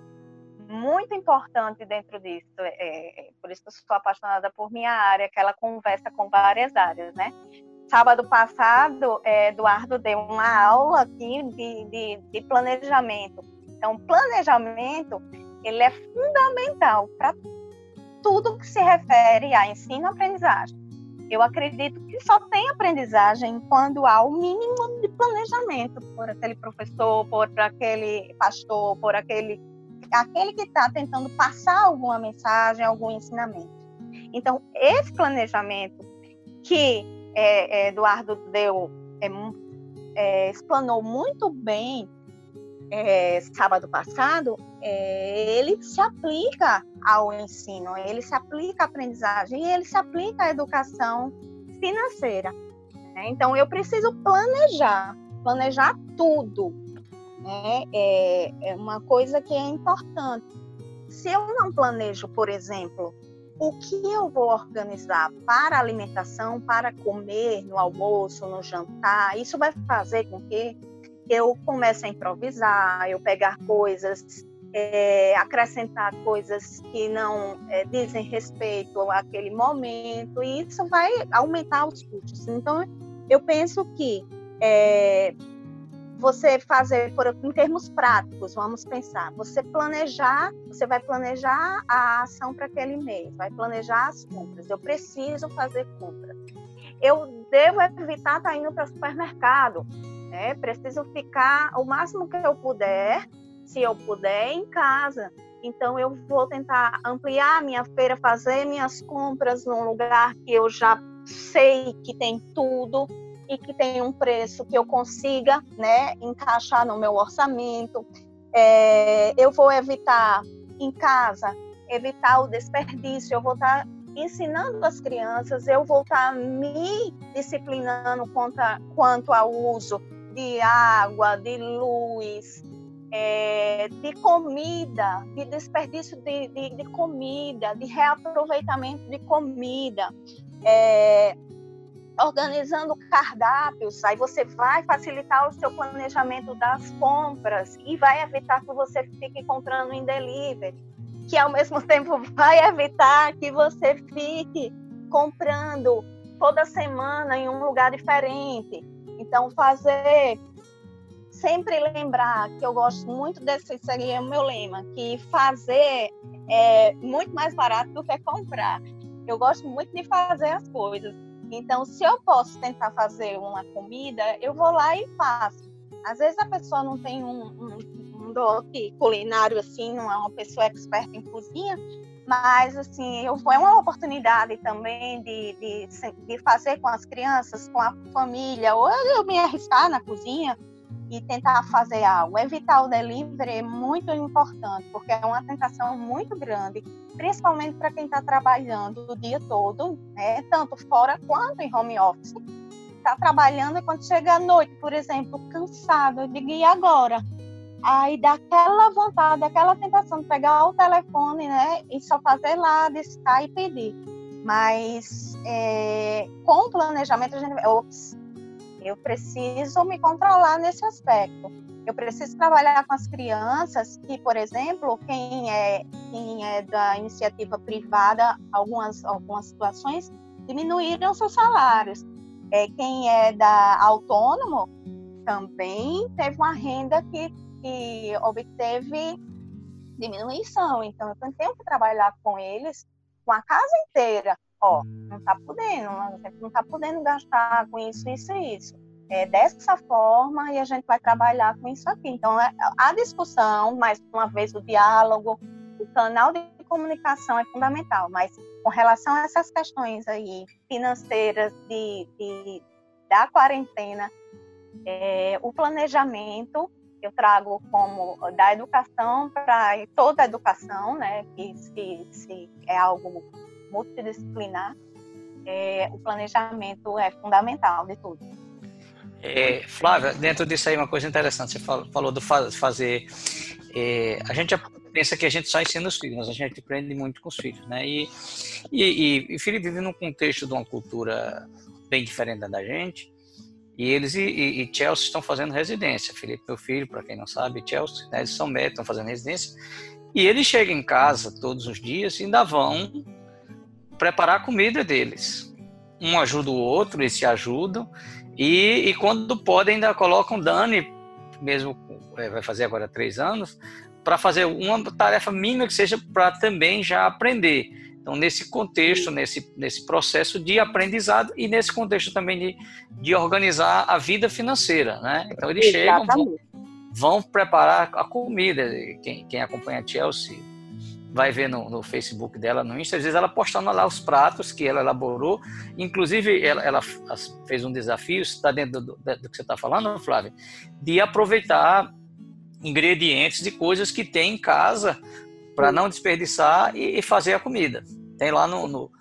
muito importante dentro disso. É, é, por isso que eu sou apaixonada por minha área, que ela conversa com várias áreas, né? Sábado passado, é, Eduardo deu uma aula aqui de, de, de planejamento. Então, planejamento, ele é fundamental para tudo que se refere a ensino-aprendizagem. Eu acredito que só tem aprendizagem quando há o mínimo de planejamento por aquele professor, por aquele pastor, por aquele aquele que está tentando passar alguma mensagem, algum ensinamento. Então, esse planejamento que é, é, Eduardo deu, é, é, explanou muito bem é, sábado passado, é, ele se aplica ao ensino, ele se aplica à aprendizagem e ele se aplica à educação financeira. Né? Então, eu preciso planejar, planejar tudo. Né? É, é uma coisa que é importante. Se eu não planejo, por exemplo, o que eu vou organizar para alimentação, para comer no almoço, no jantar, isso vai fazer com que eu comece a improvisar, eu pegar coisas, é, acrescentar coisas que não é, dizem respeito àquele momento, e isso vai aumentar os custos. Então, eu penso que é, você fazer, por, em termos práticos, vamos pensar, você planejar, você vai planejar a ação para aquele mês, vai planejar as compras. Eu preciso fazer compras. Eu devo evitar estar tá indo para o supermercado, né? Preciso ficar o máximo que eu puder, se eu puder, em casa. Então eu vou tentar ampliar minha feira, fazer minhas compras num lugar que eu já sei que tem tudo, e que tem um preço que eu consiga né, encaixar no meu orçamento. É, eu vou evitar em casa, evitar o desperdício, eu vou estar ensinando as crianças, eu vou estar me disciplinando quanto, a, quanto ao uso de água, de luz, é, de comida, de desperdício de, de, de, comida, de reaproveitamento de comida. É, organizando cardápios, aí você vai facilitar o seu planejamento das compras e vai evitar que você fique comprando em delivery, que ao mesmo tempo vai evitar que você fique comprando toda semana em um lugar diferente. Então, fazer sempre lembrar que eu gosto muito desse seria o meu lema, que fazer é muito mais barato do que comprar. Eu gosto muito de fazer as coisas. Então, se eu posso tentar fazer uma comida, eu vou lá e faço. Às vezes a pessoa não tem um, um, um dote culinário assim, não é uma pessoa experta em cozinha, mas assim, eu, é uma oportunidade também de, de, de fazer com as crianças, com a família, ou eu me arriscar na cozinha e tentar fazer algo. Evitar o delivery é muito importante, porque é uma tentação muito grande, principalmente para quem está trabalhando o dia todo, né? tanto fora quanto em home office. Está trabalhando e quando chega à noite, por exemplo, cansado, eu digo, e agora? Aí dá aquela vontade, aquela tentação de pegar o telefone né? e só fazer lá, discar e pedir. Mas é, com o planejamento a gente. Ops, eu preciso me controlar nesse aspecto. Eu preciso trabalhar com as crianças que, por exemplo, quem é, quem é da iniciativa privada, algumas, algumas situações diminuíram seus salários. É, quem é da autônomo também teve uma renda que, que obteve diminuição. Então, eu tenho que trabalhar com eles, com a casa inteira, ó, não está podendo, não está podendo gastar com isso, isso e isso. É dessa forma e a gente vai trabalhar com isso aqui. Então, é, a discussão, mais uma vez, o diálogo, o canal de comunicação é fundamental, mas com relação a essas questões aí financeiras de, de da quarentena, é, o planejamento eu trago como da educação para toda a educação, né, que se, se é algo multidisciplinar, é, o planejamento é fundamental de tudo. É, Flávia, dentro disso aí, uma coisa interessante, você falou, falou do fazer. É, a gente pensa que a gente só ensina os filhos, mas a gente aprende muito com os filhos, né? E, e, e, o filho vive num contexto de uma cultura bem diferente da gente, e eles e, e, e, Chelsea estão fazendo residência. Felipe, meu filho, para quem não sabe, Chelsea, né, eles são médicos, estão fazendo residência. E eles chegam em casa todos os dias e ainda vão preparar a comida deles. Um ajuda o outro, eles se ajudam. E, e quando podem, ainda colocam Dani, mesmo é, vai fazer agora três anos, para fazer uma tarefa mínima que seja para também já aprender. Então, nesse contexto, nesse, nesse processo de aprendizado e nesse contexto também de, de organizar a vida financeira, né? Então, eles Exatamente. chegam, vão, vão, preparar a comida. Quem, quem acompanha a Chelsea vai ver no, no, Facebook dela, no Insta, às vezes ela postando lá os pratos que ela elaborou. Inclusive, ela, ela fez um desafio, está dentro do, do, que você está falando, Flávia, de aproveitar ingredientes de coisas que tem em casa para não desperdiçar e, e, fazer a comida. Tem lá no, no,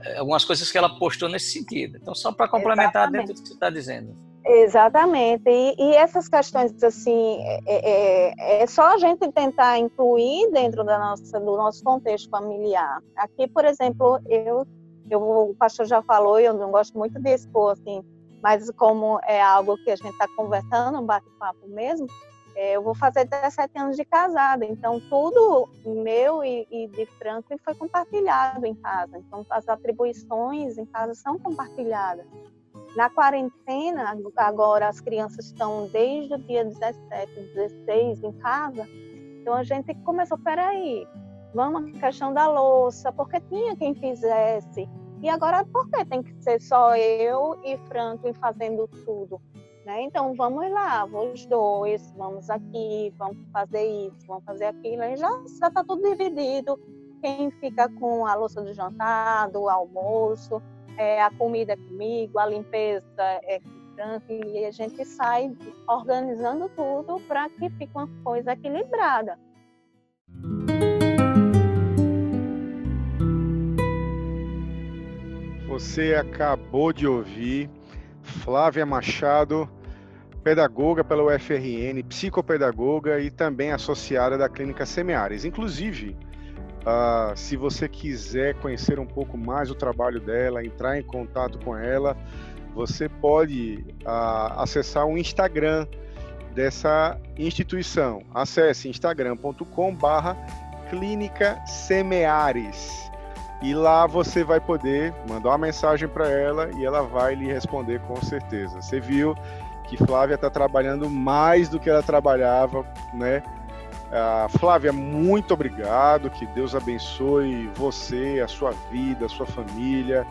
é, algumas coisas que ela postou nesse sentido. Então, só para complementar Exatamente. dentro do que você está dizendo. Exatamente. E, e, essas questões, assim, é, é, é, é, só a gente tentar incluir dentro da nossa, do nosso contexto familiar. Aqui, por exemplo, eu, eu o pastor já falou, eu não gosto muito de expor, assim, mas como é algo que a gente está conversando, um bate-papo mesmo, é, eu vou fazer 17 anos de casada, então tudo meu e, e de Franklin foi compartilhado em casa. Então, as atribuições em casa são compartilhadas. Na quarentena, agora as crianças estão desde o dia 17, 16 em casa, então a gente começou, peraí, vamos a questão da louça, porque tinha quem fizesse, e agora por que tem que ser só eu e Franklin fazendo tudo? Né? Então vamos lá, os dois, vamos aqui, vamos fazer isso, vamos fazer aquilo, aí já está tudo dividido. Quem fica com a louça do jantar, do almoço, é, a comida é comigo, a limpeza é e a gente sai organizando tudo para que fique uma coisa equilibrada. Você acabou de ouvir Flávia Machado, pedagoga pela UFRN, psicopedagoga e também associada da Clínica Semeares. Inclusive, Uh, se você quiser conhecer um pouco mais o trabalho dela, entrar em contato com ela, você pode uh, acessar o Instagram dessa instituição. Acesse instagram.com/barra Clínica Semeares e lá você vai poder mandar uma mensagem para ela e ela vai lhe responder com certeza. Você viu que Flávia está trabalhando mais do que ela trabalhava, né? Uh, Flávia, muito obrigado. Que Deus abençoe você, a sua vida, a sua família,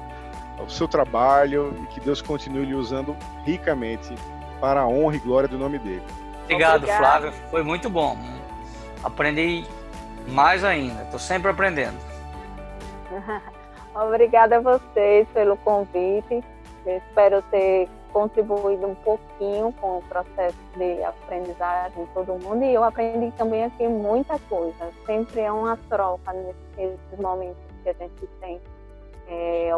o seu trabalho e que Deus continue lhe usando ricamente para a honra e glória do nome dele. Obrigado, Obrigado. Flávia. Foi muito bom. Aprendi mais ainda. Estou sempre aprendendo. Obrigada a vocês pelo convite. Eu espero ter contribuído um pouquinho com o processo de aprendizagem de todo mundo e eu aprendi também aqui muita coisa. Sempre é uma troca nesses momentos que a gente tem é,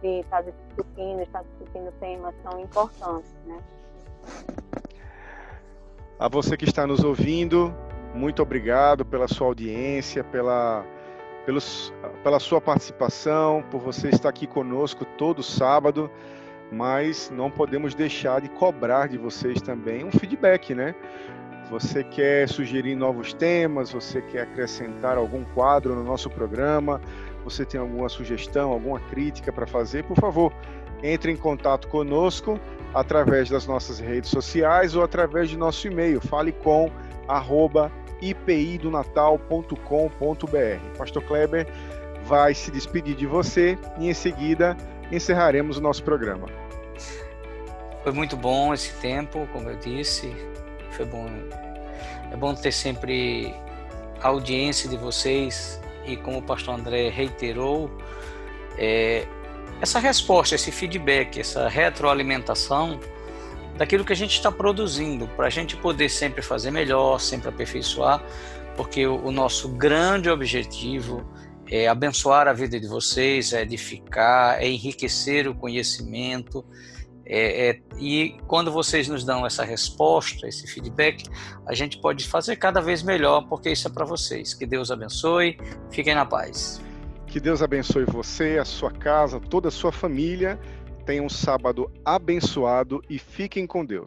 de estar discutindo, estar discutindo temas tão importantes, né? A você que está nos ouvindo, muito obrigado pela sua audiência, pela, pelos, pela sua participação, por você estar aqui conosco todo sábado mas não podemos deixar de cobrar de vocês também um feedback, né? Você quer sugerir novos temas, você quer acrescentar algum quadro no nosso programa, você tem alguma sugestão, alguma crítica para fazer, por favor, entre em contato conosco através das nossas redes sociais ou através de nosso e-mail, fale com arroba ipidonatal.com.br. Pastor Kleber vai se despedir de você e em seguida encerraremos o nosso programa. Foi muito bom esse tempo, como eu disse. Foi bom. É bom ter sempre a audiência de vocês e como o pastor André reiterou, é, essa resposta, esse feedback, essa retroalimentação daquilo que a gente está produzindo, para a gente poder sempre fazer melhor, sempre aperfeiçoar, porque o, o nosso grande objetivo é abençoar a vida de vocês, é edificar, é enriquecer o conhecimento. É, é, e quando vocês nos dão essa resposta, esse feedback, a gente pode fazer cada vez melhor, porque isso é para vocês. Que Deus abençoe, fiquem na paz. Que Deus abençoe você, a sua casa, toda a sua família. Tenham um sábado abençoado e fiquem com Deus.